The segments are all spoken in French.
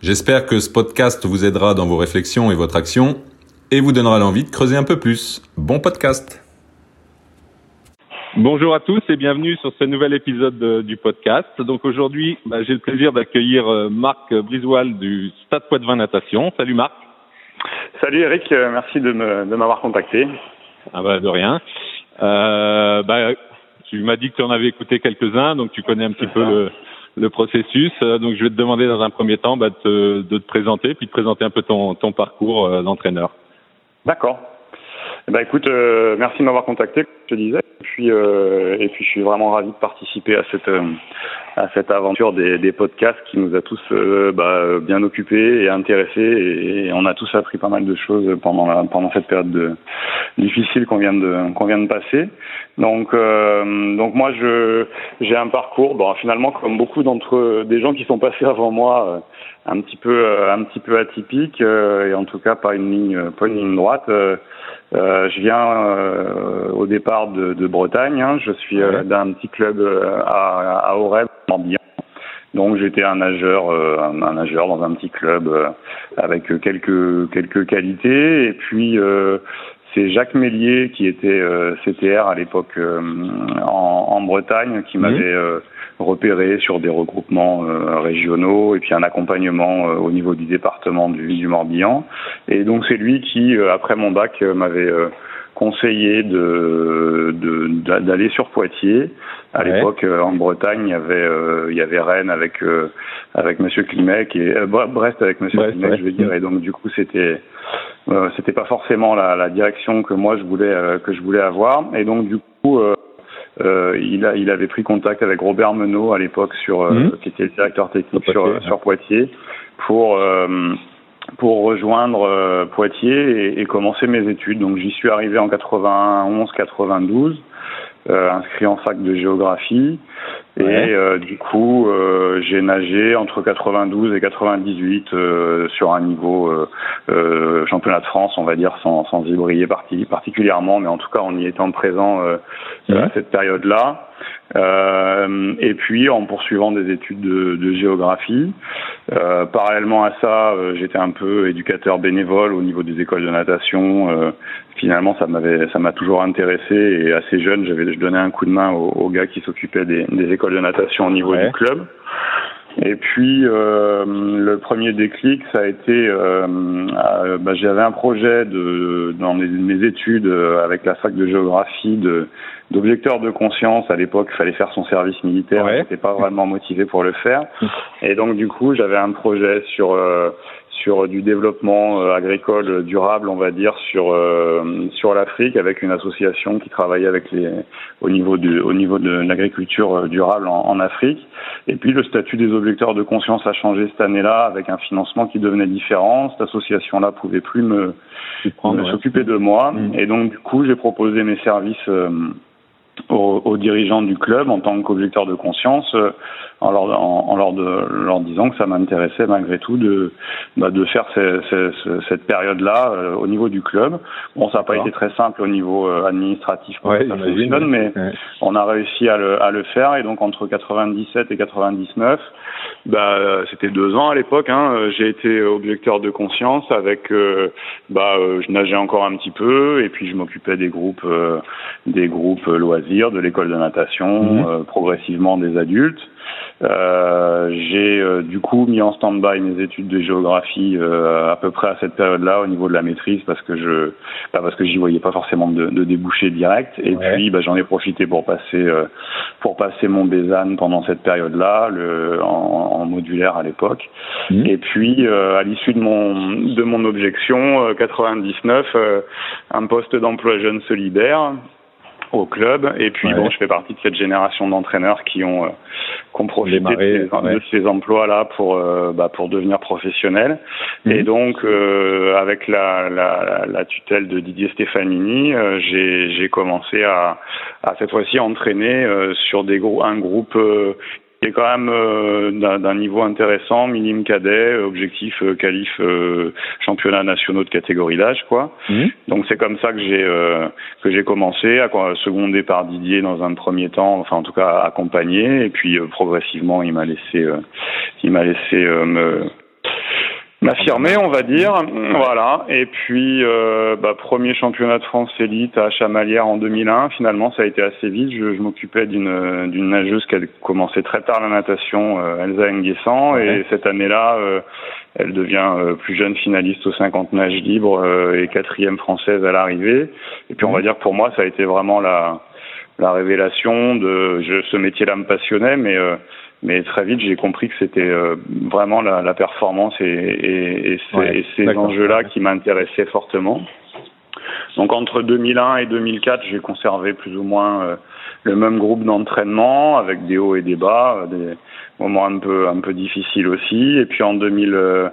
J'espère que ce podcast vous aidera dans vos réflexions et votre action et vous donnera l'envie de creuser un peu plus. Bon podcast Bonjour à tous et bienvenue sur ce nouvel épisode du podcast. Donc aujourd'hui, bah, j'ai le plaisir d'accueillir euh, Marc Brisoil du Stade Poitvin Natation. Salut Marc. Salut Eric, euh, merci de m'avoir contacté. Ah bah de rien. Euh, bah, tu m'as dit que tu en avais écouté quelques-uns, donc tu connais un petit peu le, le, processus. Euh, donc je vais te demander dans un premier temps bah, de, te, présenter, puis de présenter un peu ton, ton parcours euh, d'entraîneur. D'accord. Eh ben, écoute, euh, merci de m'avoir contacté, comme je te disais. Et puis, euh, et puis, je suis vraiment ravi de participer à cette euh, à cette aventure des, des, podcasts qui nous a tous bah, bien occupés et intéressés. Et, on a tous appris pas mal de choses pendant la, pendant cette période de, difficile qu'on vient de vient de passer. Donc, donc moi, j'ai un parcours. Bon, finalement, comme beaucoup d'entre des gens qui sont passés avant moi un petit peu un petit peu atypique et en tout cas pas une ligne pas une ligne droite euh, je viens euh, au départ de, de Bretagne. Hein. Je suis euh, d'un petit club euh, à, à Auray, Morbihan. Donc j'étais un nageur, un nageur dans un petit club avec quelques quelques qualités. Et puis c'est Jacques Mélier qui était CTR à l'époque en, en, Bretagne qui m'avait repéré sur des regroupements euh, régionaux et puis un accompagnement euh, au niveau du département du, du Morbihan. Et donc c'est lui qui, euh, après mon bac, m'avait conseillé de d'aller sur Poitiers. À l'époque, en Bretagne, il y avait il y avait Rennes avec avec Monsieur Klimek et Brest avec Monsieur Brest, Klimek, je veux dire. Et donc du coup, c'était c'était pas forcément la, la, direction que moi je voulais que je voulais avoir. Et donc du coup, euh, il, a, il avait pris contact avec Robert Menot à l'époque sur euh, mmh. qui était le directeur technique sur, Poitiers, sur, Poitiers pour euh, pour rejoindre Poitiers et, et, commencer mes études. Donc j'y suis arrivé en 91-92 euh, inscrit en fac de géographie. Et euh, du coup, euh, j'ai nagé entre 92 et 98 sur un niveau championnat de France, on va dire, sans, sans y briller particulièrement, mais en tout cas en y étant présent à cette période-là. Euh, et puis en poursuivant des études de, de géographie. Euh, parallèlement à ça, euh, j'étais un peu éducateur bénévole au niveau des écoles de natation. Finalement, ça m'avait, ça m'a toujours intéressé et assez jeune, j'avais, je donnais un coup de main aux, aux gars qui s'occupaient des, des, écoles de natation au niveau du club. Et puis euh, le premier déclic, ça a été, euh, bah, j'avais un projet de dans mes études avec la fac de géographie de d'objecteur de conscience. À l'époque, il fallait faire son service militaire. Ouais. J'étais pas vraiment motivé pour le faire. Et donc, du coup, j'avais un projet sur euh, sur du développement euh, agricole durable, on va dire, sur euh, sur l'Afrique, avec une association qui travaillait avec les au niveau de au niveau de l'agriculture durable en, en, Afrique. Et puis le statut des objecteurs de conscience a changé cette année-là, avec un financement qui devenait différent. Cette association-là pouvait plus me, s'occuper de moi, mmh. et donc du coup j'ai proposé mes services aux, aux, dirigeants du club en tant qu'objecteur de conscience, euh, en, leur, en, en leur, de, leur, disant que ça m'intéressait malgré tout de, bah, de faire ces, ces, cette période-là euh, au niveau du club. Bon, ça n'a pas été très simple au niveau euh, administratif ouais, ça fonctionne, mais ouais. on a réussi à le, à le faire. Et donc entre 97 et 99, bah, c'était deux ans à l'époque. Hein, j'ai été objecteur de conscience avec, bah, je nageais encore un petit peu et puis je m'occupais des groupes, des groupes loisirs de l'école de natation, mmh. euh, progressivement des adultes. Euh, j'ai euh, du coup mis en stand-by mes études de géographie euh, à peu près à cette période-là au niveau de la maîtrise parce que je bah parce que j'y voyais pas forcément de, de débouchés direct et ouais. puis bah, j'en ai profité pour passer euh, pour passer mon Bézanne pendant cette période-là le en, en, modulaire à l'époque mmh. et puis à l'issue de mon de mon objection 99 un poste d'emploi jeune se libère au club. Et puis bon, je fais partie de cette génération d'entraîneurs qui ont, euh, profité de, ces, emplois-là pour euh, bah, pour devenir professionnels. Mhm. Et donc euh, avec la, la, la, tutelle de Didier Stefanini, euh, j'ai commencé à, à cette fois-ci entraîner sur des un groupe qui est quand même euh, d'un niveau intéressant, minime cadet, objectif euh, qualif euh, championnat nationaux de catégorie d'âge, quoi. Mmh. Donc c'est comme ça que j'ai que j'ai commencé, à secondé par Didier dans un premier temps, enfin en tout cas accompagné, et puis progressivement il m'a laissé il m'a laissé me M'affirmer, on va dire. Voilà. Et puis, euh, bah, premier championnat de France élite à Chamalières en 2001. Finalement, ça a été assez vite. Je, je m'occupais d'une d'une nageuse qui a commencé très tard la natation, euh, Elsa Nguessan. Et cette année-là, euh, elle devient euh, plus jeune finaliste aux 50 nages libres et quatrième française à l'arrivée. Et puis, on va dire que pour moi, ça a été vraiment la la révélation de je, ce métier-là me passionnait, mais mais très vite, j'ai compris que c'était euh, vraiment la, la, performance et, et, et ces, enjeux-là qui m'intéressaient fortement. Donc entre 2001 et 2004, j'ai conservé plus ou moins euh, le même groupe d'entraînement avec des hauts et des bas, euh, des moments un peu un peu difficiles aussi. Et puis en 2000,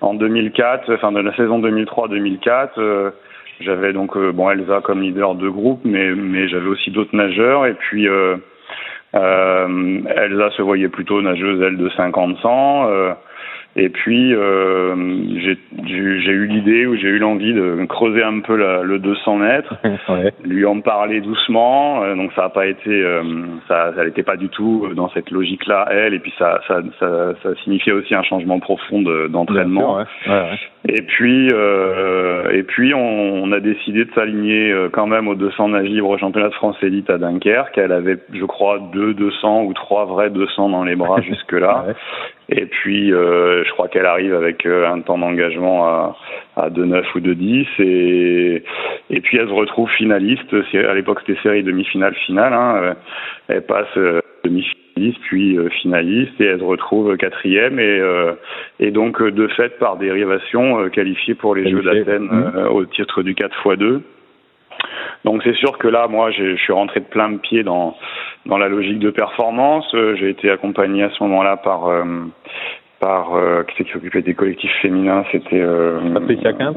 en 2004, enfin de la saison 2003-2004, j'avais donc bon Elsa comme leader de groupe, mais mais j'avais aussi d'autres nageurs et puis euh, Elsa se voyait plutôt nageuse, elle, de 50-100. Et puis euh, j'ai eu l'idée ou j'ai eu l'envie de creuser un peu la, le 200 mètres, lui en parler doucement. Euh, donc ça n'a pas été, euh, ça, n'était pas du tout dans cette logique-là elle. Et puis ça, ça, ça, ça signifiait aussi un changement profond d'entraînement. Et puis, euh, et puis on, on, a décidé de s'aligner euh, quand même aux 200 nage libre au championnat de France élite à Dunkerque. Elle avait, je crois, deux 200 ou trois vrais 200 dans les bras jusque-là. Et puis, euh, je crois qu'elle arrive avec euh, un temps d'engagement à, à 2,9 ou 2,10. Et, et puis, elle se retrouve finaliste. À l'époque, c'était série demi-finale, finale. Hein. Elle passe euh, demi-finaliste, puis finaliste, et elle se retrouve quatrième. Et, et donc, de fait, par dérivation, qualifiée pour les Jeux d'Athènes mmh. au titre du 4 x 2. Donc c'est sûr que là, moi, je suis rentré de plein de pied dans dans la logique de performance. Euh, j'ai été accompagné à ce moment-là par euh, par euh, qui c'est qui s'occupait des collectifs féminins, c'était euh, Patricia Quint.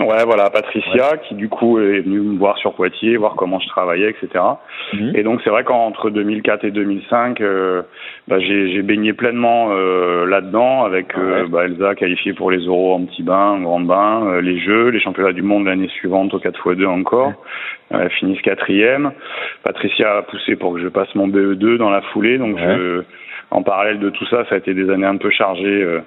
Ouais, voilà, Patricia, qui du coup est venue me voir sur Poitiers, voir comment je travaillais, etc. Mhm. Et donc c'est vrai qu'entre 2004 et 2005, euh, bah, j'ai baigné pleinement euh, là-dedans, avec bah, Elsa qualifiée pour les euros en petit bain, en grand bain, les Jeux, les championnats du monde l'année suivante au 4x2 encore, ouais. finissent quatrième. Patricia a poussé pour que je passe mon BE2 dans la foulée, donc je en parallèle de tout ça, ça a été des années un peu chargées. Euh,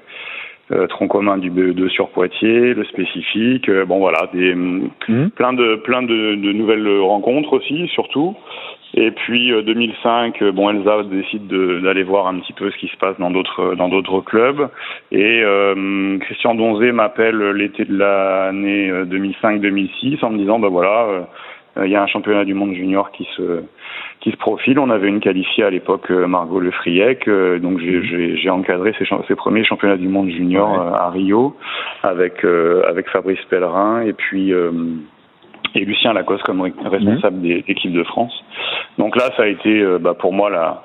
euh, tronc commun du BE2 sur Poitiers, le spécifique, euh, bon voilà, des mmh. plein de plein de, de, nouvelles rencontres aussi, surtout. Et puis 2005, bon Elsa décide d'aller voir un petit peu ce qui se passe dans d'autres dans d'autres clubs. Et Christian Donzé m'appelle l'été de l'année 2005-2006 en me disant bah voilà, il y a un championnat du monde junior qui se qui se profile. On avait une qualifiée à l'époque, euh, Margot Le Friec, euh, donc mhm. j'ai encadré ses, ses, premiers championnats du monde junior euh, à Rio avec avec Fabrice Pellerin et puis et Lucien Lacoste comme responsable mhm. des équipes de France. Donc là, ça a été bah, pour moi la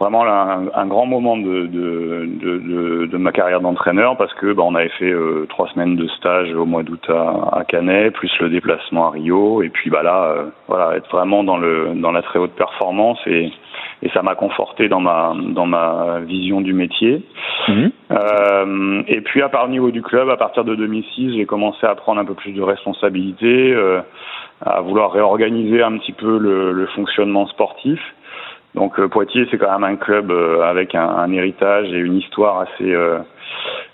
vraiment un, un, grand moment de, de, de, de ma carrière d'entraîneur parce que bah, on avait fait euh, trois semaines de stage au mois d'août à, à, Canet, plus le déplacement à Rio, et puis bah là, euh, voilà, être vraiment dans le dans la très haute performance et, et ça m'a conforté dans ma dans ma vision du métier. Mhm. Euh, et puis à part le niveau du club, à partir de 2006, j'ai commencé à prendre un peu plus de responsabilité, euh, à vouloir réorganiser un petit peu le, le fonctionnement sportif. Donc euh, Poitiers, c'est quand même un club euh, avec un, un, héritage et une histoire assez euh,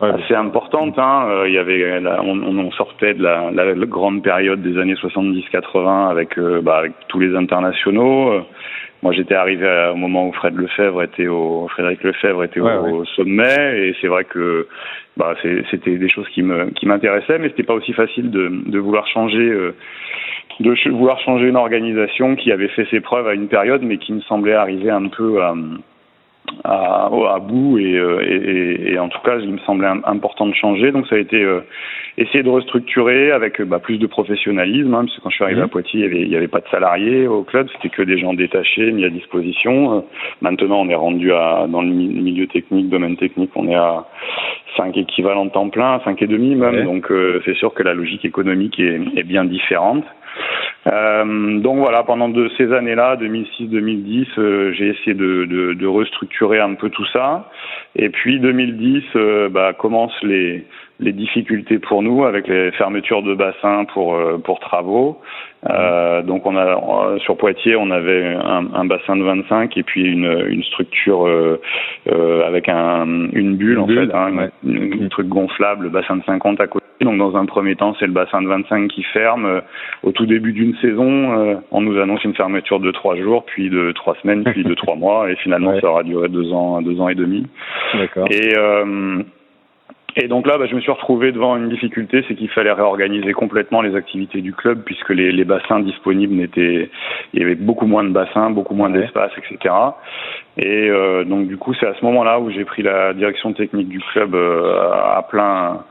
assez importante. Hein. Il y avait, on, on, sortait de la, la, grande période des années 70-80 avec, bah, avec tous les internationaux. Moi, j'étais arrivé au moment où Fred Lefebvre était au Frédéric Lefebvre était au, sommet, et c'est vrai que bah, c'était des choses qui me qui m'intéressaient, mais c'était pas aussi facile de, de vouloir changer de vouloir changer une organisation qui avait fait ses preuves à une période, mais qui me semblait arriver un peu à, à, à bout et, et, et, en tout cas il me semblait important de changer donc ça a été essayer de restructurer avec bah, plus de professionnalisme hein, parce que quand je suis arrivé à Poitiers il y avait, avait pas de salariés au club c'était que des gens détachés mis à disposition maintenant on est rendu à dans le milieu technique domaine technique on est à 5 équivalents temps plein, 5 et demi même. Donc euh, c'est sûr que la logique économique est, est bien différente. Euh, donc voilà, pendant de ces années-là, 2006-2010, euh, j'ai essayé de, restructurer un peu tout ça. Et puis 2010, euh, bah, commencent les, les difficultés pour nous avec les fermetures de bassins pour euh, pour travaux. Euh, donc on a sur Poitiers on avait un, un, bassin de 25 et puis une, une structure euh, euh avec un, une bulle en fait, hein, un truc gonflable, bassin de 50 à côté. Donc dans un premier temps c'est le bassin de 25 qui ferme. Au tout début d'une saison, on nous annonce une fermeture de trois jours, puis de trois semaines, puis de trois mois, et finalement ça aura duré deux ans, deux ans et demi. Et et donc là, bah, je me suis retrouvé devant une difficulté, c'est qu'il fallait réorganiser complètement les activités du club puisque les, les bassins disponibles n'étaient, il y avait beaucoup moins de bassins, beaucoup moins d'espace, etc. Et euh, donc du coup, c'est à ce moment-là où j'ai pris la direction technique du club euh, à plein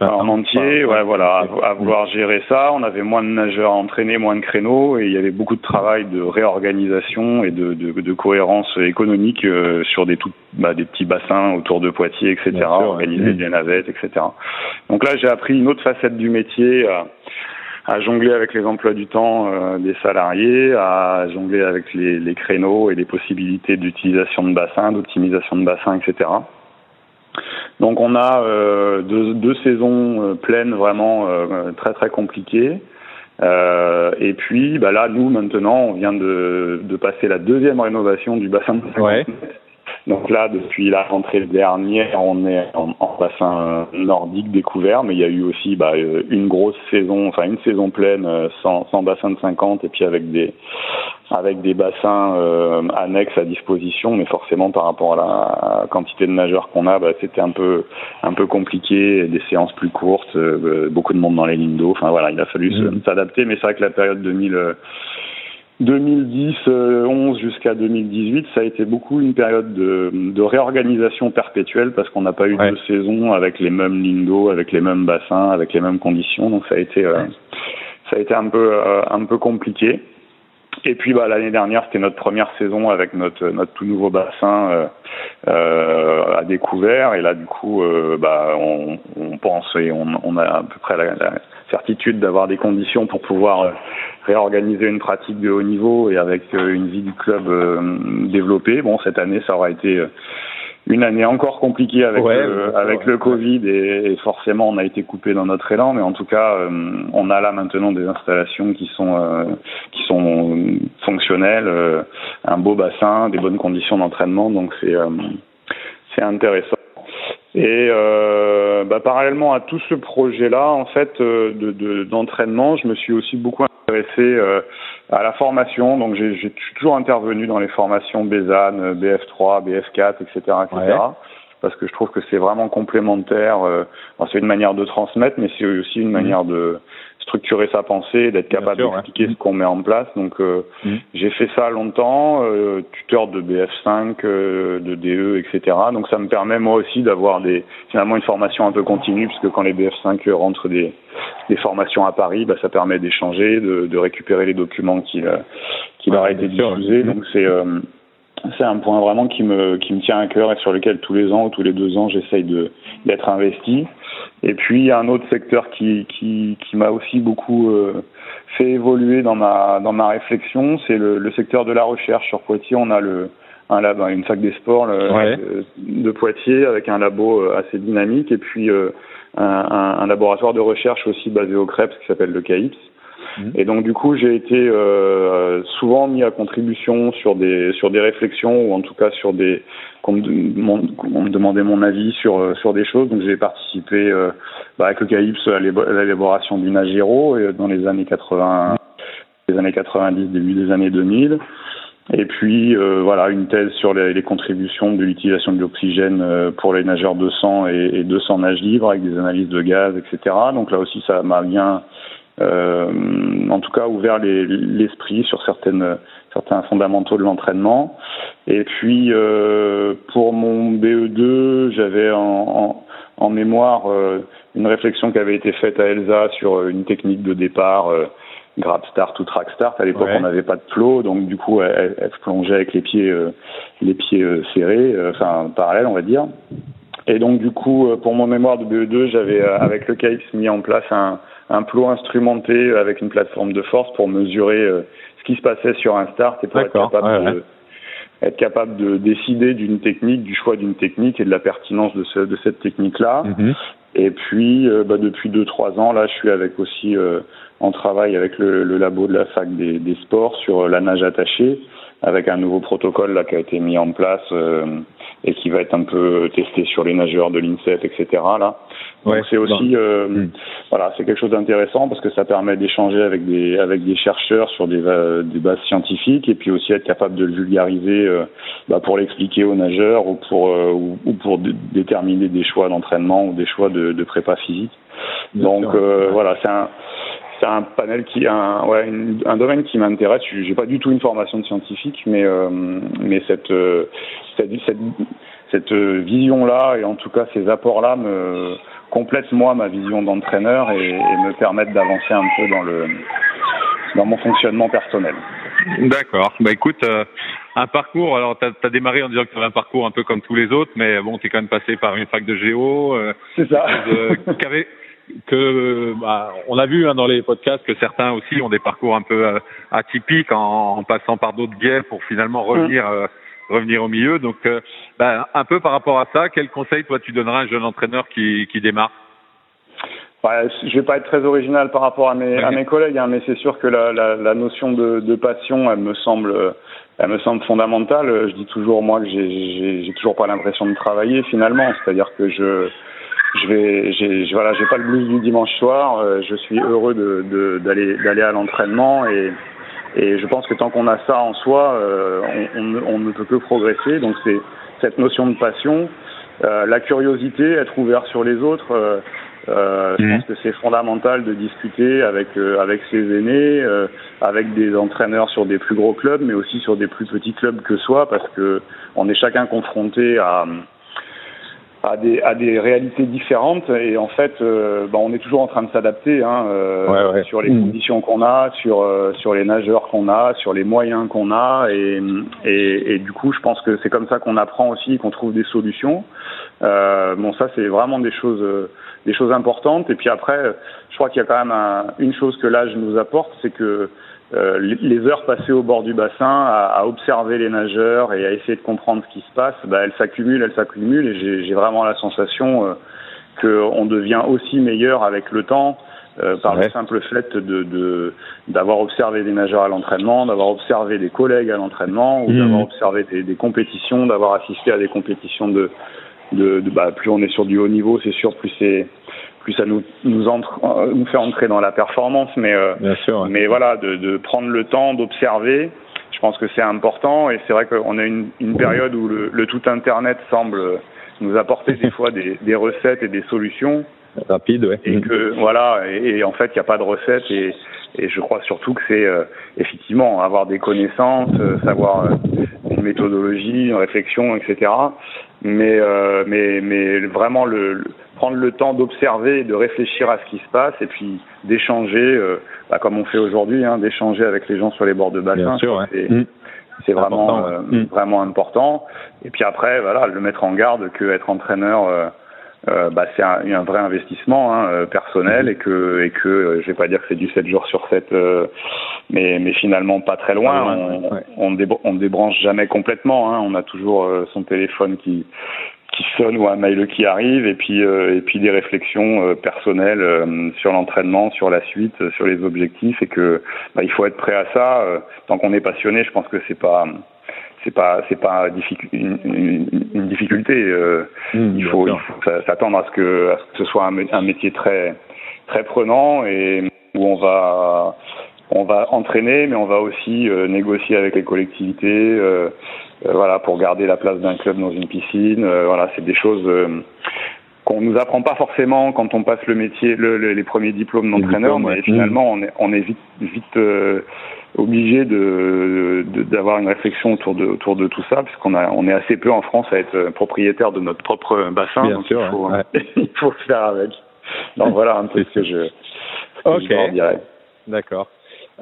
en entier, ouais, voilà, à, vouloir gérer ça. On avait moins de nageurs à entraîner, moins de créneaux, et il y avait beaucoup de travail de réorganisation et de, de, de cohérence économique euh, sur des tout, bah, des petits bassins autour de Poitiers, etc. organiser des navettes, etc. Donc là, j'ai appris une autre facette du métier. À, jongler avec les emplois du temps euh, des salariés, à jongler avec les, les créneaux et les possibilités d'utilisation de bassins, d'optimisation de bassins, etc. Donc on a euh, deux, deux, saisons euh, pleines vraiment euh, très très compliquées. Euh, et puis bah là, nous maintenant, on vient de, de passer la deuxième rénovation du bassin de ouais. Donc là, depuis la rentrée dernière, on est en, en, bassin nordique découvert, mais il y a eu aussi bah, une grosse saison, enfin une saison pleine sans, sans bassin de 50 et puis avec des avec des bassins euh, annexes à disposition, mais forcément par rapport à la quantité de nageurs qu'on a, bah, c'était un peu un peu compliqué, des séances plus courtes, euh, beaucoup de monde dans les lignes d'eau. Enfin voilà, il a fallu mmh. s'adapter, mais c'est vrai que la période 2000 2010, 11 jusqu'à 2018, ça a été beaucoup une période de, de réorganisation perpétuelle parce qu'on n'a pas eu ouais. de saison avec les mêmes lignes d'eau, avec les mêmes bassins, avec les mêmes conditions. Donc ça a été, euh, ça a été un peu, euh, un peu compliqué. Et puis bah, l'année dernière, c'était notre première saison avec notre, notre tout nouveau bassin euh, euh, à découvert. Et là, du coup, euh, bah, on, on, pense et on, on, a à peu près la, la certitude d'avoir des conditions pour pouvoir euh, réorganiser une pratique de haut niveau et avec euh, une vie du club euh, développée. Bon, cette année, ça aura été une année encore compliquée avec ouais, le, avec le Covid et, et, forcément on a été coupé dans notre élan. Mais en tout cas euh, on a là maintenant des installations qui sont euh, qui sont fonctionnelles euh, un beau bassin des bonnes conditions d'entraînement. Donc c'est c'est intéressant. Et bah, parallèlement à tout ce projet là en fait de d'entraînement je me suis aussi beaucoup intéressé à la formation. Donc j'ai toujours intervenu dans les formations BESAN, BF3, BF4, etc., etc. Ouais. Parce que je trouve que c'est vraiment complémentaire. Euh, c'est une manière de transmettre, mais c'est aussi une mmh. manière de structurer sa pensée, d'être capable d'expliquer ce qu'on met en place. Donc euh, mmh. j'ai fait ça longtemps, euh, tuteur de BF5, euh, de DE, etc. Donc ça me permet moi aussi d'avoir des finalement une formation un peu continue, puisque quand les BF5 rentrent des, des formations à Paris, bah, ça permet d'échanger, de, de, récupérer les documents qui, qui ouais, leur été diffusés. Donc c'est euh, c'est un point vraiment qui me qui me tient à cœur et sur lequel tous les ans ou tous les deux ans j'essaye de d'être investi. Et puis un autre secteur qui qui, qui m'a aussi beaucoup euh, fait évoluer dans ma dans ma réflexion, c'est le, le, secteur de la recherche. Sur Poitiers, on a le un lab, une fac des sports le, ouais. de Poitiers avec un labo euh, assez dynamique et puis euh, un, un, un, laboratoire de recherche aussi basé au CREPS qui s'appelle le CAIPS. Mmh. Et donc du coup, j'ai été euh, souvent mis à contribution sur des sur des réflexions ou en tout cas sur des qu'on me, me, demandait mon avis sur euh, sur des choses. Donc j'ai participé euh, bah, avec le CAIPS à l'élaboration du Nagiro euh, dans les années 80, les années 90, début des années 2000. Et puis euh, voilà une thèse sur les, les contributions de l'utilisation de l'oxygène euh, pour les nageurs de sang et, et 200 nages libres avec des analyses de gaz, etc. Donc là aussi ça m'a bien, en tout cas, ouvert l'esprit les, sur certaines certains fondamentaux de l'entraînement. Et puis pour mon BE2, j'avais en, en, mémoire une réflexion qui avait été faite à Elsa sur une technique de départ grab start ou track start. À l'époque, on n'avait pas de flow, donc du coup, elle, elle plongeait avec les pieds, euh, les pieds euh, serrés, euh, enfin parallèles, on va dire. Et donc du coup, pour mon mémoire de BE2, j'avais avec le CAIPS mis en place un, un plot instrumenté avec une plateforme de force pour mesurer ce qui se passait sur un start et pour être capable de être capable de décider d'une technique, du choix d'une technique et de la pertinence de, ce, de cette technique-là. Mm-hmm. Et puis, bah, depuis deux trois ans, là, je suis avec aussi on travaille avec le, le labo de la fac des, des, sports sur la nage attachée, avec un nouveau protocole là qui a été mis en place euh, et qui va être un peu testé sur les nageurs de l'INSEP, etc. Là, ouais, c'est aussi, euh, hmm. voilà, c'est quelque chose d'intéressant parce que ça permet d'échanger avec des avec des chercheurs sur des, euh, des bases scientifiques et puis aussi être capable de le vulgariser euh, bah, pour l'expliquer aux nageurs ou pour ou, pour déterminer des choix d'entraînement ou des choix de, de prépa physique. Donc voilà, c'est un c'est un panel qui un ouais un domaine qui m'intéresse. J'ai pas du tout une formation de scientifique, mais euh, mais cette euh, cette cette, cette vision là et en tout cas ces apports là me complètent moi ma vision d'entraîneur et, et, me permettent d'avancer un peu dans le dans mon fonctionnement personnel. D'accord. Bah écoute, euh, un parcours. Alors tu as, démarré en disant que tu avais un parcours un peu comme tous les autres, mais bon, tu es quand même passé par une fac de géo. Euh, C'est ça. Euh, que bah, on a vu hein, dans les podcasts que certains aussi ont des parcours un peu euh, atypiques en, en, passant par d'autres biais pour finalement revenir mm. Revenir au milieu. Donc, euh, bah, un peu par rapport à ça, quel conseil toi tu donneras à un jeune entraîneur qui, qui démarre ouais, Je vais pas être très original par rapport à mes, à mes collègues, hein, mais c'est sûr que la, la, la notion de, de, passion, elle me semble elle me semble fondamentale. Je dis toujours moi que j'ai toujours pas l'impression de travailler finalement, c'est-à-dire que je je vais, j'ai, voilà, j'ai pas le blues du dimanche soir. Euh, je suis heureux de, d'aller, d'aller à l'entraînement et, et je pense que tant qu'on a ça en soi, euh, on, on, ne peut que progresser. Donc c'est cette notion de passion, euh, la curiosité, être ouvert sur les autres. Euh, je mmh. pense que c'est fondamental de discuter avec avec ses aînés, avec des entraîneurs sur des plus gros clubs, mais aussi sur des plus petits clubs que soi, parce que on est chacun confronté à à des, à des réalités différentes. Et en fait euh, bah, on est toujours en train de s'adapter hein, euh, sur les mmh. conditions qu'on a sur euh, sur les nageurs qu'on a sur les moyens qu'on a. Et, et, et du coup je pense que c'est comme ça qu'on apprend aussi qu'on trouve des solutions. Euh, bon ça c'est vraiment des choses des choses importantes. Et puis après je crois qu'il y a quand même une chose que l'âge nous apporte c'est que euh, les heures passées au bord du bassin à, à, observer les nageurs et à essayer de comprendre ce qui se passe, bah, elles s'accumulent, elles s'accumulent et j'ai vraiment la sensation euh, qu'on devient aussi meilleur avec le temps euh, par le simple fait de d'avoir observé des nageurs à l'entraînement, d'avoir observé des collègues à l'entraînement ou mmh. d'avoir observé des, des compétitions, d'avoir assisté à des compétitions de, de, de bah, plus on est sur du haut niveau, c'est sûr, plus c'est plus ça nous nous entre euh, nous fait entrer dans la performance mais euh, mais voilà de, de prendre le temps d'observer je pense que c'est important. Et c'est vrai qu'on a une, une période où le, le, tout internet semble nous apporter des fois des, des recettes et des solutions. Rapides ouais. et que voilà et, et en fait il n'y a pas de recettes et, et je crois surtout que c'est euh, effectivement avoir des connaissances savoir une méthodologie une réflexion etc mais mais mais vraiment le prendre le temps d'observer et de réfléchir à ce qui se passe et puis d'échanger, euh, bah, comme on fait aujourd'hui, hein, d'échanger avec les gens sur les bords de bassin. Mm. C'est vraiment important, euh, mm. vraiment important. Et puis après, voilà, le mettre en garde que être entraîneur, euh, euh bah, c'est un, un, vrai investissement hein, personnel et que et que je vais pas dire que c'est du 7 jours sur 7, mais mais finalement pas très loin. on, on, débranche jamais complètement. Hein, on a toujours son téléphone qui qui sonne ou un mail qui arrive et puis euh, et puis des réflexions euh, personnelles euh, sur l'entraînement, sur la suite, sur les objectifs et que bah, il faut être prêt à ça. tant qu'on est passionné, je pense que c'est pas c'est pas c'est pas une, une, une difficulté. Mmh, il faut, faut s'attendre à ce que à ce que ce soit un, un métier très très prenant et où on va on va entraîner, mais on va aussi négocier avec les collectivités, euh, voilà, pour garder la place d'un club dans une piscine. Euh, voilà, c'est des choses euh, qu'on nous apprend pas forcément quand on passe le métier, le, les premiers diplômes d'entraîneur, mais finalement on est, on est vite, vite obligé de d'avoir une réflexion autour de autour de tout ça puisqu'on a on est assez peu en France à être propriétaire de notre propre bassin Bien donc sûr, il, faut, ouais. il faut faire avec donc voilà un peu ce que je, ce que je dirais. D'accord.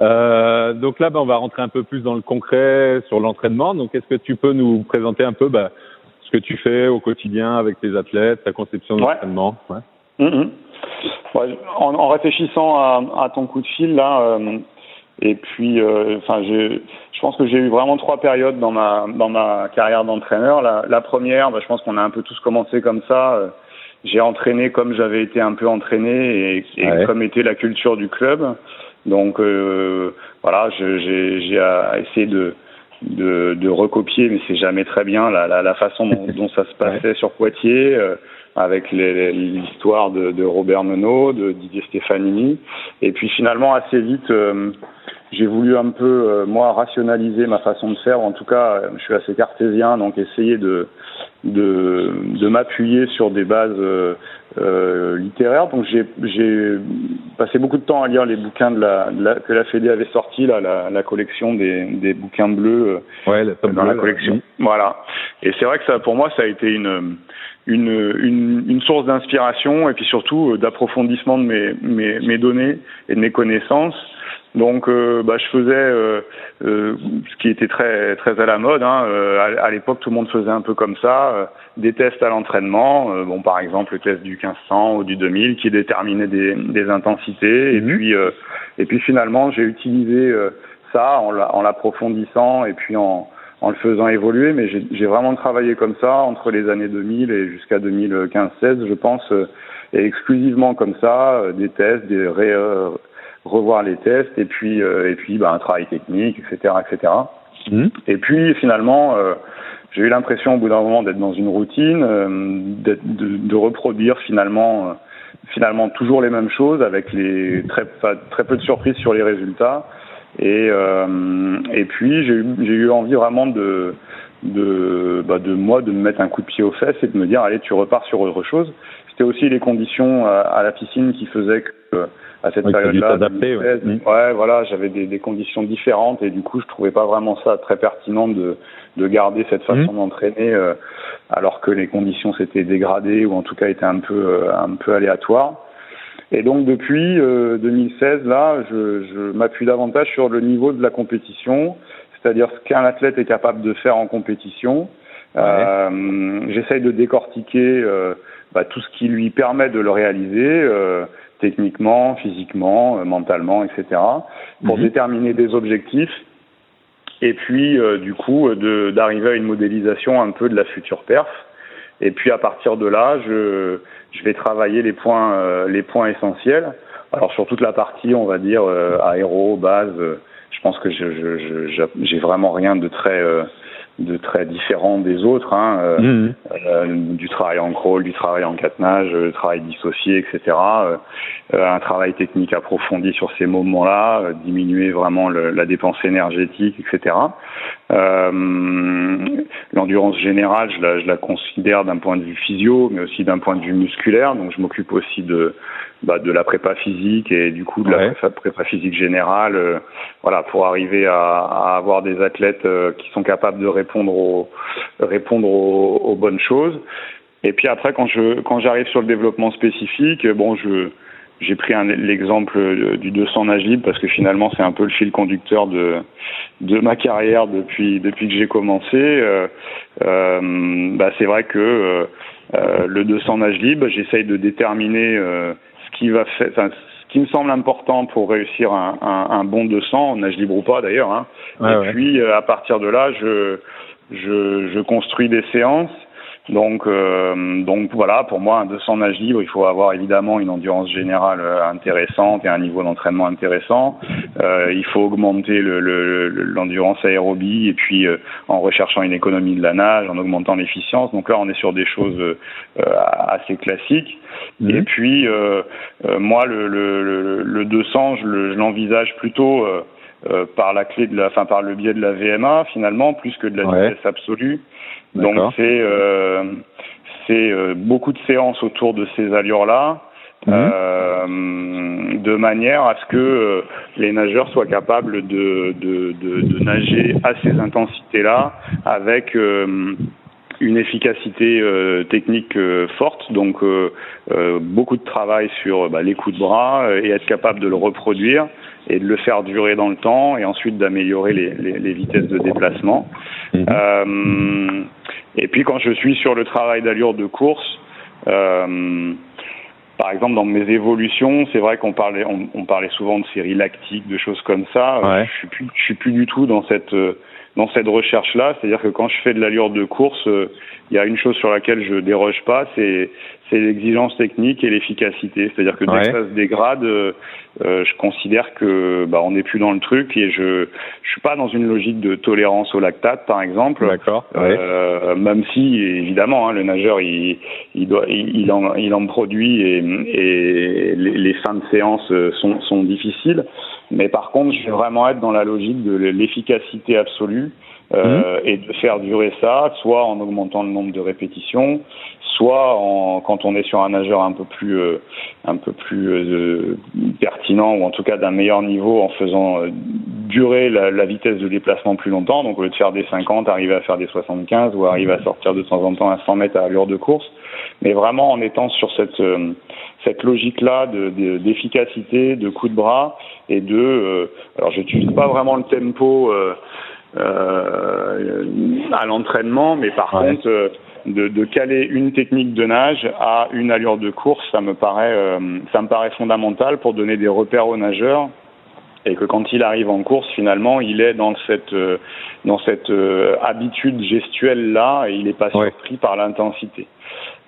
Euh, donc là, bah, on va rentrer un peu plus dans le concret sur l'entraînement. Donc, est-ce que tu peux nous présenter un peu bah, ce que tu fais au quotidien avec tes athlètes, ta conception de Ouais. l'entraînement ouais. Mhm. Ouais, en, en réfléchissant à, à ton coup de fil là, euh, et puis, euh, enfin, j'ai- je pense que j'ai eu vraiment trois périodes dans ma dans ma carrière d'entraîneur. La, la première, bah, je pense qu'on a un peu tous commencé comme ça. euh, j'ai entraîné comme j'avais été un peu entraîné et, et Ouais. comme était la culture du club. Donc euh, voilà, je- j'ai j'ai à- essayé de de, de recopier, mais c'est jamais très bien la, la, la façon dont, dont ça se passait sur Poitiers, euh, avec l'histoire de, de Robert Menot, de Didier Stefanini. Et puis finalement, assez vite, euh, j'ai voulu un peu, euh, moi, rationaliser ma façon de faire. En tout cas, euh, je suis assez cartésien, donc essayer de, de, de m'appuyer sur des bases euh, littéraires. Donc j'ai j'ai passé beaucoup de temps à lire les bouquins de la, de la- que la Fédé avait sortis, là, la, la collection des, des bouquins bleus. Ouais, la dans la bleu, collection. là. Voilà. Et c'est vrai que ça, pour moi, ça a été une une, une, une source d'inspiration et puis surtout euh, d'approfondissement de mes, mes, mes données et de mes connaissances. Donc, euh, bah, je faisais euh, euh, ce qui était très très à la mode. Hein. Euh, à, à l'époque, tout le monde faisait un peu comme ça, euh, des tests à l'entraînement. Euh, bon, par exemple, le test du 1500 ou du 2000 qui déterminait des, des intensités. Et Mhm. puis euh, et puis finalement, j'ai utilisé euh, ça en l'approfondissant et puis en en le faisant évoluer, mais j'ai vraiment travaillé comme ça entre les années 2000 et jusqu'à 2015-16, je pense, euh, et exclusivement comme ça, euh, des tests, des ré- euh, revoir les tests, et puis euh, et puis bah, un travail technique, etc., etc. Mhm. Et puis finalement, euh, j'ai eu l'impression au bout d'un moment d'être dans une routine, euh, de, de reproduire finalement, euh, finalement toujours les mêmes choses avec les très, très peu de surprises sur les résultats. Et, euh, et puis j'ai eu, j'ai eu envie vraiment de, de, bah, de moi de me mettre un coup de pied aux fesses et de me dire allez tu repars sur autre chose. C'était aussi les conditions à la piscine qui faisaient que euh, à cette période-là, t'adapter, ouais. 2016, ouais, voilà, j'avais des, des conditions différentes et du coup je trouvais pas vraiment ça très pertinent de, de garder cette façon d'entraîner euh, alors que les conditions s'étaient dégradées ou en tout cas étaient un peu euh, un peu aléatoires. Et donc depuis euh, 2016, là, je, je m'appuie davantage sur le niveau de la compétition, c'est-à-dire ce qu'un athlète est capable de faire en compétition. Euh, J'essaye de décortiquer euh, bah, tout ce qui lui permet de le réaliser, euh, techniquement, physiquement, euh, mentalement, etc., pour Mhm. déterminer des objectifs. Et puis, euh, du coup, d'arriver à une modélisation un peu de la future perf. Et puis à partir de là, je, je vais travailler les points, euh, les points essentiels. Alors sur toute la partie, on va dire euh, aéro, base, euh, je pense que je, je, je- je- j'ai vraiment rien de très, euh, de très différent des autres. Hein, euh, Mhm. euh, du travail en crawl, du travail en catenage, euh, travail dissocié, etc. Euh, un travail technique approfondi sur ces moments-là, diminuer vraiment le- la dépense énergétique, etc. L'endurance générale, je la, je la considère d'un point de vue physio, mais aussi d'un point de vue musculaire. Donc, je m'occupe aussi de bah, de la prépa physique et du coup de la prépa, prépa physique générale. euh, voilà, pour arriver à, à avoir des athlètes euh, qui sont capables de répondre aux répondre aux, aux bonnes choses. Et puis après, quand je quand j'arrive sur le développement spécifique, bon, je j'ai pris l'exemple du 200 nage libre parce que finalement c'est un peu le fil conducteur de de ma carrière depuis depuis que j'ai commencé. Euh, bah, c'est vrai que le 200 nage libre, j'essaye de déterminer ce qui va faire, enfin, ce qui me semble important pour réussir un, un, un bon 200, nage libre ou pas d'ailleurs. Hein. Et ouais. puis euh, à partir de là, je, je, je construis des séances. Donc, euh, donc voilà, pour moi, un 200 nage libre, il faut avoir évidemment une endurance générale euh, intéressante et un niveau d'entraînement intéressant. Euh, il faut augmenter le- le- le- l'endurance aérobie et puis euh, en recherchant une économie de la nage, en augmentant l'efficience. Donc là, on est sur des choses euh, assez classiques. Mhm. Et puis, euh, euh, moi, le, le, le, le 200, je le- je l'envisage plutôt euh, euh, par la clé de la, enfin par le biais de la VMA finalement, plus que de la Ouais. vitesse absolue. Donc c'est euh, c'est euh, beaucoup de séances autour de ces allures-là. Euh, de manière à ce que les nageurs soient capables de, de, de, de nager à ces intensités-là avec une efficacité euh, technique euh, forte, donc euh, beaucoup de travail sur bah, les coups de bras et être capable de le reproduire et de le faire durer dans le temps et ensuite d'améliorer les, les, les, vitesses de déplacement. Mhm. et puis quand je suis sur le travail d'allure de course, par exemple, dans mes évolutions, c'est vrai qu'on parlait, on, on, parlait souvent de séries lactiques, de choses comme ça. Ouais. Je suis plus, je suis plus du tout dans cette dans cette recherche-là. C'est-à-dire que quand je fais de l'allure de course, euh, il y a une chose sur laquelle je déroge pas, c'est c'est l'exigence technique et l'efficacité. C'est-à-dire que dès Ouais. que ça se dégrade, euh, euh, je considère que bah, on n'est plus dans le truc et je je suis pas dans une logique de tolérance au lactate, par exemple. D'accord. Ouais. Euh, même si évidemment hein, le nageur il, il doit il, il en il en produit et, et les, les fins de séance sont, sont difficiles mais par contre je vais vraiment être dans la logique de l'efficacité absolue euh, et de faire durer ça soit en augmentant le nombre de répétitions soit en, quand on est sur un nageur un peu plus euh, un peu plus euh, pertinent ou en tout cas d'un meilleur niveau en faisant euh, durer la, la, vitesse de déplacement plus longtemps. Donc au lieu de faire des 50 arriver à faire des 75 ou arriver à sortir de temps en temps à 100 mètres à allure de course mais vraiment en étant sur cette euh, cette logique là d'efficacité de, de, de coup de bras et de euh, alors j'utilise pas vraiment le tempo euh, à l'entraînement mais par ouais. contre de, de, caler une technique de nage à une allure de course, ça me paraît, ça me paraît fondamental pour donner des repères aux nageurs et que quand il arrive en course, finalement, il est dans cette dans cette euh, habitude gestuelle là et il n'est pas surpris ouais. par l'intensité.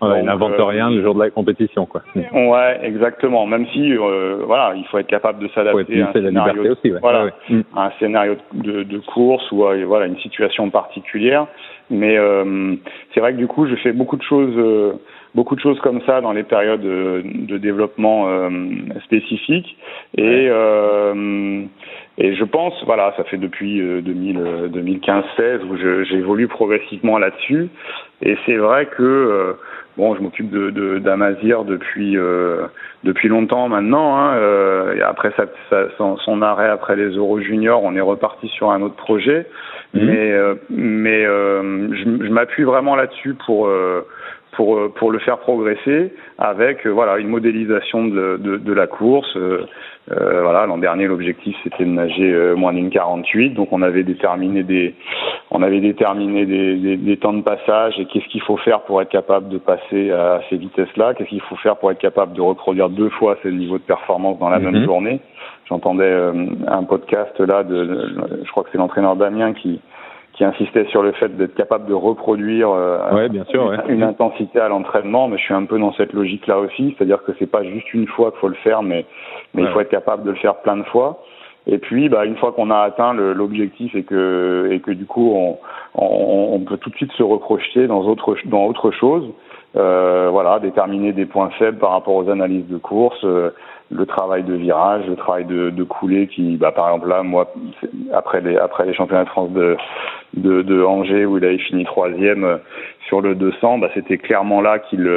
Ouais, il n'invente euh, rien le jour de la compétition, quoi. Ouais, exactement. Même si, euh, voilà, il faut être capable de s'adapter à un scénario, aussi, ouais. voilà, ouais, ouais. à un scénario de, de course ou à, voilà une situation particulière. Mais euh, c'est vrai que du coup, je fais beaucoup de choses, euh, beaucoup de choses comme ça dans les périodes de, de développement euh, spécifiques. Et euh, et je pense, voilà, ça fait depuis 2015-16 où j'évolue progressivement là-dessus. Et c'est vrai que euh, bon, je m'occupe de d'Amazir depuis euh, depuis longtemps maintenant. Hein, euh, et après ça, ça, son, son, arrêt après les Euros Juniors, on est reparti sur un autre projet. Mmh. Mais mais je, je m'appuie vraiment là-dessus pour pour pour le faire progresser avec voilà une modélisation de, de, de la course. Euh, voilà, l'an dernier l'objectif c'était de nager euh, moins d'une 48, donc on avait déterminé des on avait déterminé des, des, des temps de passage et qu'est-ce qu'il faut faire pour être capable de passer à ces vitesses-là, qu'est-ce qu'il faut faire pour être capable de reproduire deux fois ce niveau de performance dans la mm -hmm. même journée? J'entendais euh, un podcast là de je crois que c'est l'entraîneur Damien qui qui insistait sur le fait d'être capable de reproduire euh, ouais, bien sûr, une, ouais. une, intensité à l'entraînement, mais je suis un peu dans cette logique-là aussi, c'est-à-dire que c'est pas juste une fois qu'il faut le faire, mais, mais ouais. il faut être capable de le faire plein de fois. Et puis, bah, une fois qu'on a atteint l'objectif et que, et que du coup, on, on, on, peut tout de suite se reprojeter dans autre, dans autre chose. Euh, voilà, déterminer des points faibles par rapport aux analyses de course, euh, le travail de virage, le travail de, de coulée qui, bah, par exemple là, moi, après les après les championnats de France de de, de Angers où il avait fini troisième euh, sur le 200, bah, c'était clairement là qu'il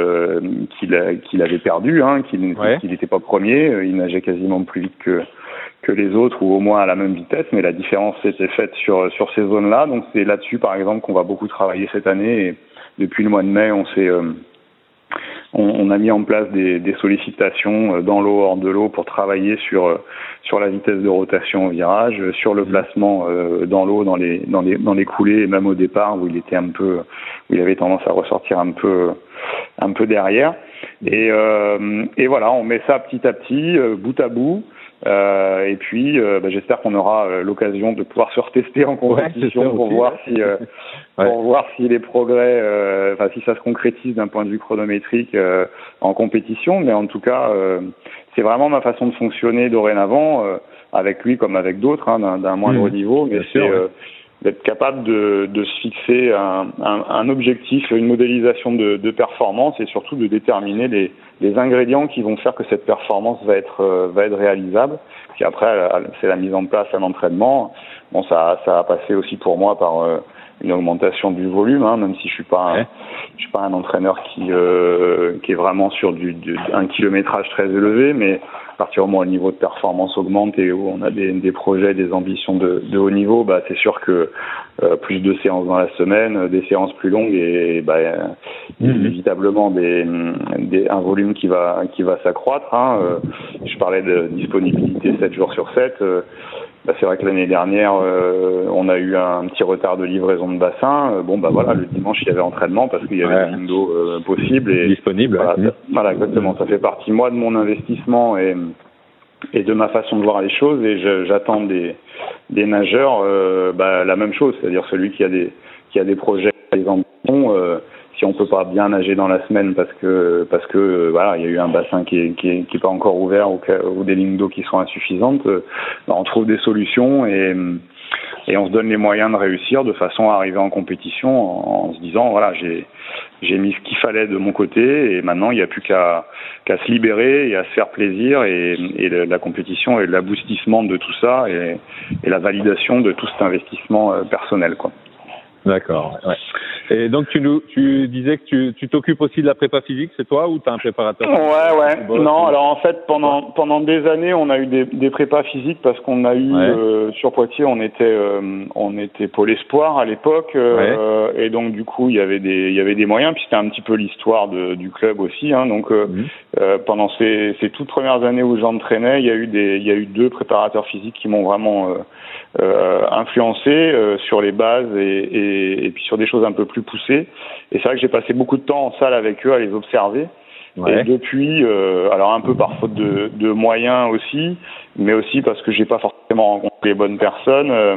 qu'il qu'il avait perdu, hein, qu'il n'était pas premier, il nageait quasiment plus vite que que les autres ou au moins à la même vitesse, mais la différence s'était faite sur sur ces zones-là. Donc c'est là-dessus, par exemple, qu'on va beaucoup travailler cette année. Et depuis le mois de mai, on s'est euh, on, on, a mis en place des, des sollicitations dans l'eau, hors de l'eau, pour travailler sur sur la vitesse de rotation au virage, sur le placement euh, dans l'eau, dans les dans les dans les coulées, et même au départ où il était un peu, où il avait tendance à ressortir un peu un peu derrière. Et, euh, et voilà, on met ça petit à petit, euh, bout à bout. Euh, et puis, euh, bah, j'espère qu'on aura euh, l'occasion de pouvoir se retester en compétition ouais, pour aussi, voir si, euh, ouais. pour voir si les progrès, enfin si ça se concrétise d'un point de vue chronométrique en compétition. Mais en tout cas, c'est vraiment ma façon de fonctionner dorénavant, avec lui comme avec d'autres, hein, d'un moindre mmh, niveau. Mais c'est d'être capable de, de, se fixer un, un, un, objectif, une modélisation de, de, performance et surtout de déterminer les, les, ingrédients qui vont faire que cette performance va être, euh, va être réalisable. Puis après, c'est la mise en place à l'entraînement. Bon, ça, ça a passé aussi pour moi par, euh, une augmentation du volume, hein, même si je suis pas un, je suis pas un entraîneur qui euh, qui est vraiment sur du, un kilométrage très élevé, mais à partir du moment où le niveau de performance augmente et où on a des, des projets, des ambitions de, de haut niveau, bah c'est sûr que euh, plus de séances dans la semaine, des séances plus longues et bah, mmh. inévitablement des, des, un volume qui va qui va s'accroître. Hein. Euh, je parlais de disponibilité 7 jours sur 7. Bah, c'est vrai que l'année dernière, euh, on a eu un petit retard de livraison de bassin. Euh, bon, bah voilà, le dimanche, il y avait entraînement parce qu'il y avait un window euh, possible et disponible. Voilà, exactement. Ça fait partie moi de mon investissement et et de ma façon de voir les choses. Et j'attends des des nageurs bah, la même chose, c'est-à-dire celui qui a des qui a des projets, des ambitions si on peut pas bien nager dans la semaine parce que parce que euh, voilà il y a eu un bassin qui est qui pas encore ouvert ou, ou des lignes d'eau qui sont insuffisantes, euh, bah, on trouve des solutions et et on se donne les moyens de réussir de façon à arriver en compétition en, se disant voilà j'ai j'ai mis ce qu'il fallait de mon côté et maintenant il n'y a plus qu'à se libérer et à se faire plaisir et, et la compétition et l'aboutissement de tout ça et, et la validation de tout cet investissement euh, personnel quoi. D'accord. Ouais. Et donc tu nous, tu disais que tu, tu t'occupes aussi de la prépa physique, c'est toi ou tu as un préparateur Ouais, ouais. Non, alors en fait pendant pendant des années, on a eu des, des prépas physiques parce qu'on a eu euh, sur Poitiers, on était euh, on était pôle espoir à l'époque euh, et donc du coup il y avait des il y avait des moyens puis c'était un petit peu l'histoire de, du club aussi. Hein, donc mhm. pendant ces, ces toutes premières années où j'entraînais, il y a eu des il y a eu deux préparateurs physiques qui m'ont vraiment influencé sur les bases et, et, et puis sur des choses un peu plus plus poussé. Et c'est vrai que j'ai passé beaucoup de temps en salle avec eux à les observer. Et depuis, euh, alors un peu par faute de, de, moyens aussi, mais aussi parce que j'ai pas forcément rencontré les bonnes personnes. Euh,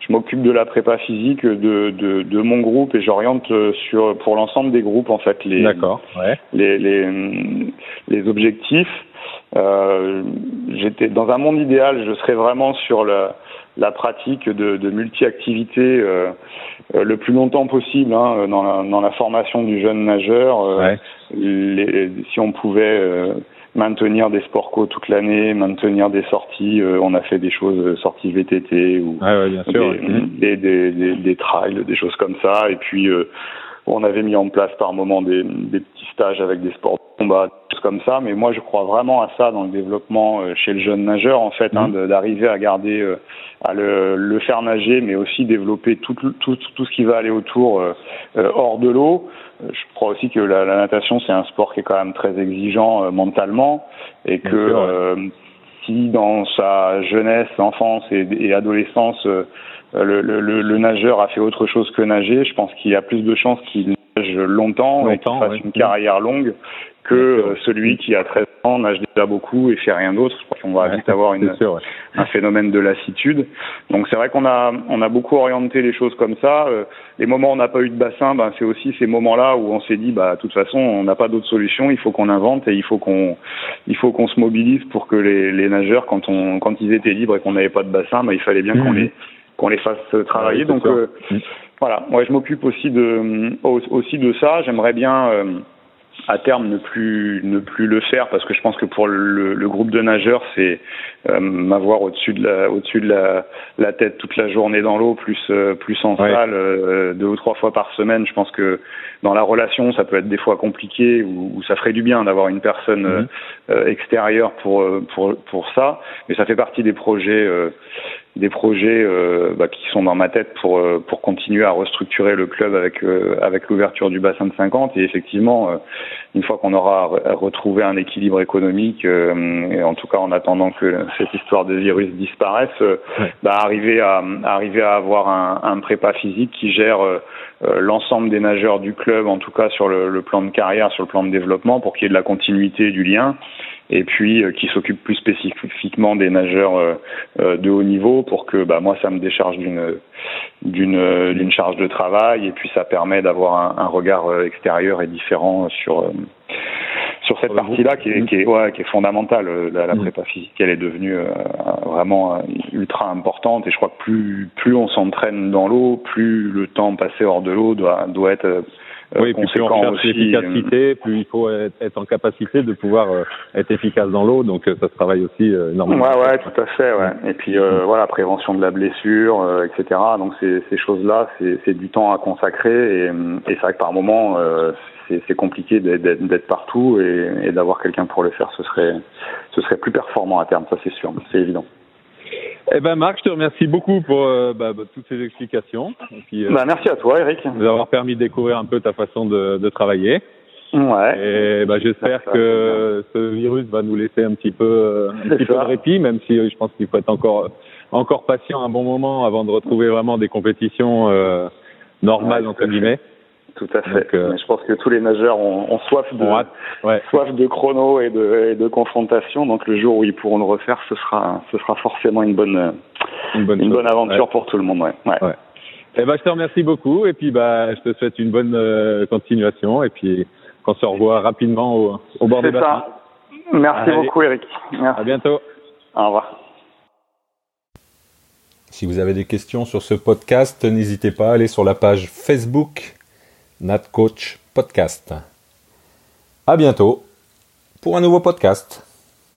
je m'occupe de la prépa physique de, de, de mon groupe et j'oriente euh, sur pour l'ensemble des groupes en fait les ouais. les, les, les objectifs. Euh, j'étais dans un monde idéal, je serais vraiment sur la, la pratique de, de multi-activités euh, euh, le plus longtemps possible hein, dans, la, dans, la, formation du jeune nageur. Euh, les, si on pouvait euh, maintenir des sports co toute l'année, maintenir des sorties, on a fait des choses, sorties VTT ou bien sûr, des, des, des, des, trails, des choses comme ça. Et puis on avait mis en place par moment des, des petits stages avec des sports de combat, des choses comme ça. Mais moi, je crois vraiment à ça dans le développement chez le jeune nageur, en fait, hein, mmh. d'arriver à garder à le, le, faire nager, mais aussi développer tout, tout, tout ce qui va aller autour euh, euh, hors de l'eau. Euh, je crois aussi que la, la natation, c'est un sport qui est quand même très exigeant mentalement et que si dans sa jeunesse, enfance et, et adolescence, le, le, le, nageur a fait autre chose que nager, je pense qu'il y a plus de chances qu'il nage longtemps, longtemps et qu'il fasse une carrière longue que euh, celui qui a 13 ans nage déjà beaucoup et fait rien d'autre. Je crois qu'on va vite avoir une, un phénomène de lassitude. Donc c'est vrai qu'on a on a beaucoup orienté les choses comme ça. Euh, les moments où on n'a pas eu de bassin, ben c'est aussi ces moments-là où on s'est dit bah de toute façon on n'a pas d'autre solution, il faut qu'on invente et il faut qu'on il faut qu'on se mobilise pour que les, les nageurs quand on quand ils étaient libres et qu'on n'avait pas de bassin, ben, il fallait bien qu'on mmh. les qu'on les fasse travailler. Donc euh, mmh. voilà, moi je m'occupe aussi de aussi de ça. J'aimerais bien à terme ne plus ne plus le faire parce que je pense que pour le, le groupe de nageurs c'est euh, m'avoir au-dessus de la au-dessus de la, la tête toute la journée dans l'eau plus euh, plus en salle euh, deux ou trois fois par semaine je pense que dans la relation ça peut être des fois compliqué ou, ou ça ferait du bien d'avoir une personne mhm. extérieure pour pour pour ça mais ça fait partie des projets des projets euh, bah, qui sont dans ma tête pour euh, pour continuer à restructurer le club avec euh, avec l'ouverture du bassin de 50 et effectivement une fois qu'on aura retrouvé un équilibre économique et en tout cas en attendant que cette histoire de virus disparaisse bah, arriver à arriver à avoir un, un prépa physique qui gère l'ensemble des nageurs du club en tout cas sur le, le plan de carrière sur le plan de développement pour qu'il y ait de la continuité du lien. Et puis euh, qui s'occupe plus spécifiquement des nageurs euh, euh, de haut niveau pour que bah, moi ça me décharge d'une d'une d'une charge de travail. Et puis ça permet d'avoir un, un, regard extérieur et différent sur sur cette partie-là qui est, qui est, ouais, qui est fondamentale. La, la, mm. prépa physique, elle est devenue vraiment ultra importante et je crois que plus plus on s'entraîne dans l'eau, plus le temps passé hors de l'eau doit doit être oui, puis plus on cherche l'efficacité, plus il faut être, en capacité de pouvoir être efficace dans l'eau, donc ça se travaille aussi énormément. Ouais, ouais, tout à fait, ouais. Et puis voilà, prévention de la blessure, etc. Donc ces, ces choses-là, c'est du temps à consacrer, et, et c'est vrai que par moment, c'est compliqué d'être partout et, d'avoir quelqu'un pour le faire, ce serait, ce serait plus performant à terme, ça c'est sûr, c'est évident. Eh ben Marc, je te remercie beaucoup pour euh, bah, bah, toutes ces explications. Euh, bah, merci à toi, Eric. De nous avoir permis de découvrir un peu ta façon de, de travailler. Ouais. Et bah, j'espère que ce virus va nous laisser un petit peu, un petit peu de répit, même si je pense qu'il faut être encore, encore patient un bon moment avant de retrouver vraiment des compétitions euh, normales entre guillemets. Tout à fait. Euh, je pense que tous les nageurs ont, soif de soif de chrono et de, de, confrontation. Donc le jour où ils pourront le refaire, ce sera ce sera forcément une bonne une bonne, une bonne aventure pour tout le monde. Ouais. ouais. Eh ben, je te remercie beaucoup et puis bah je te souhaite une bonne euh, continuation et puis qu'on se revoit rapidement au, au bord des bassins. Merci beaucoup Eric. Merci. À bientôt. Au revoir. Si vous avez des questions sur ce podcast, n'hésitez pas à aller sur la page Facebook Nat Coach Podcast. À bientôt pour un nouveau podcast.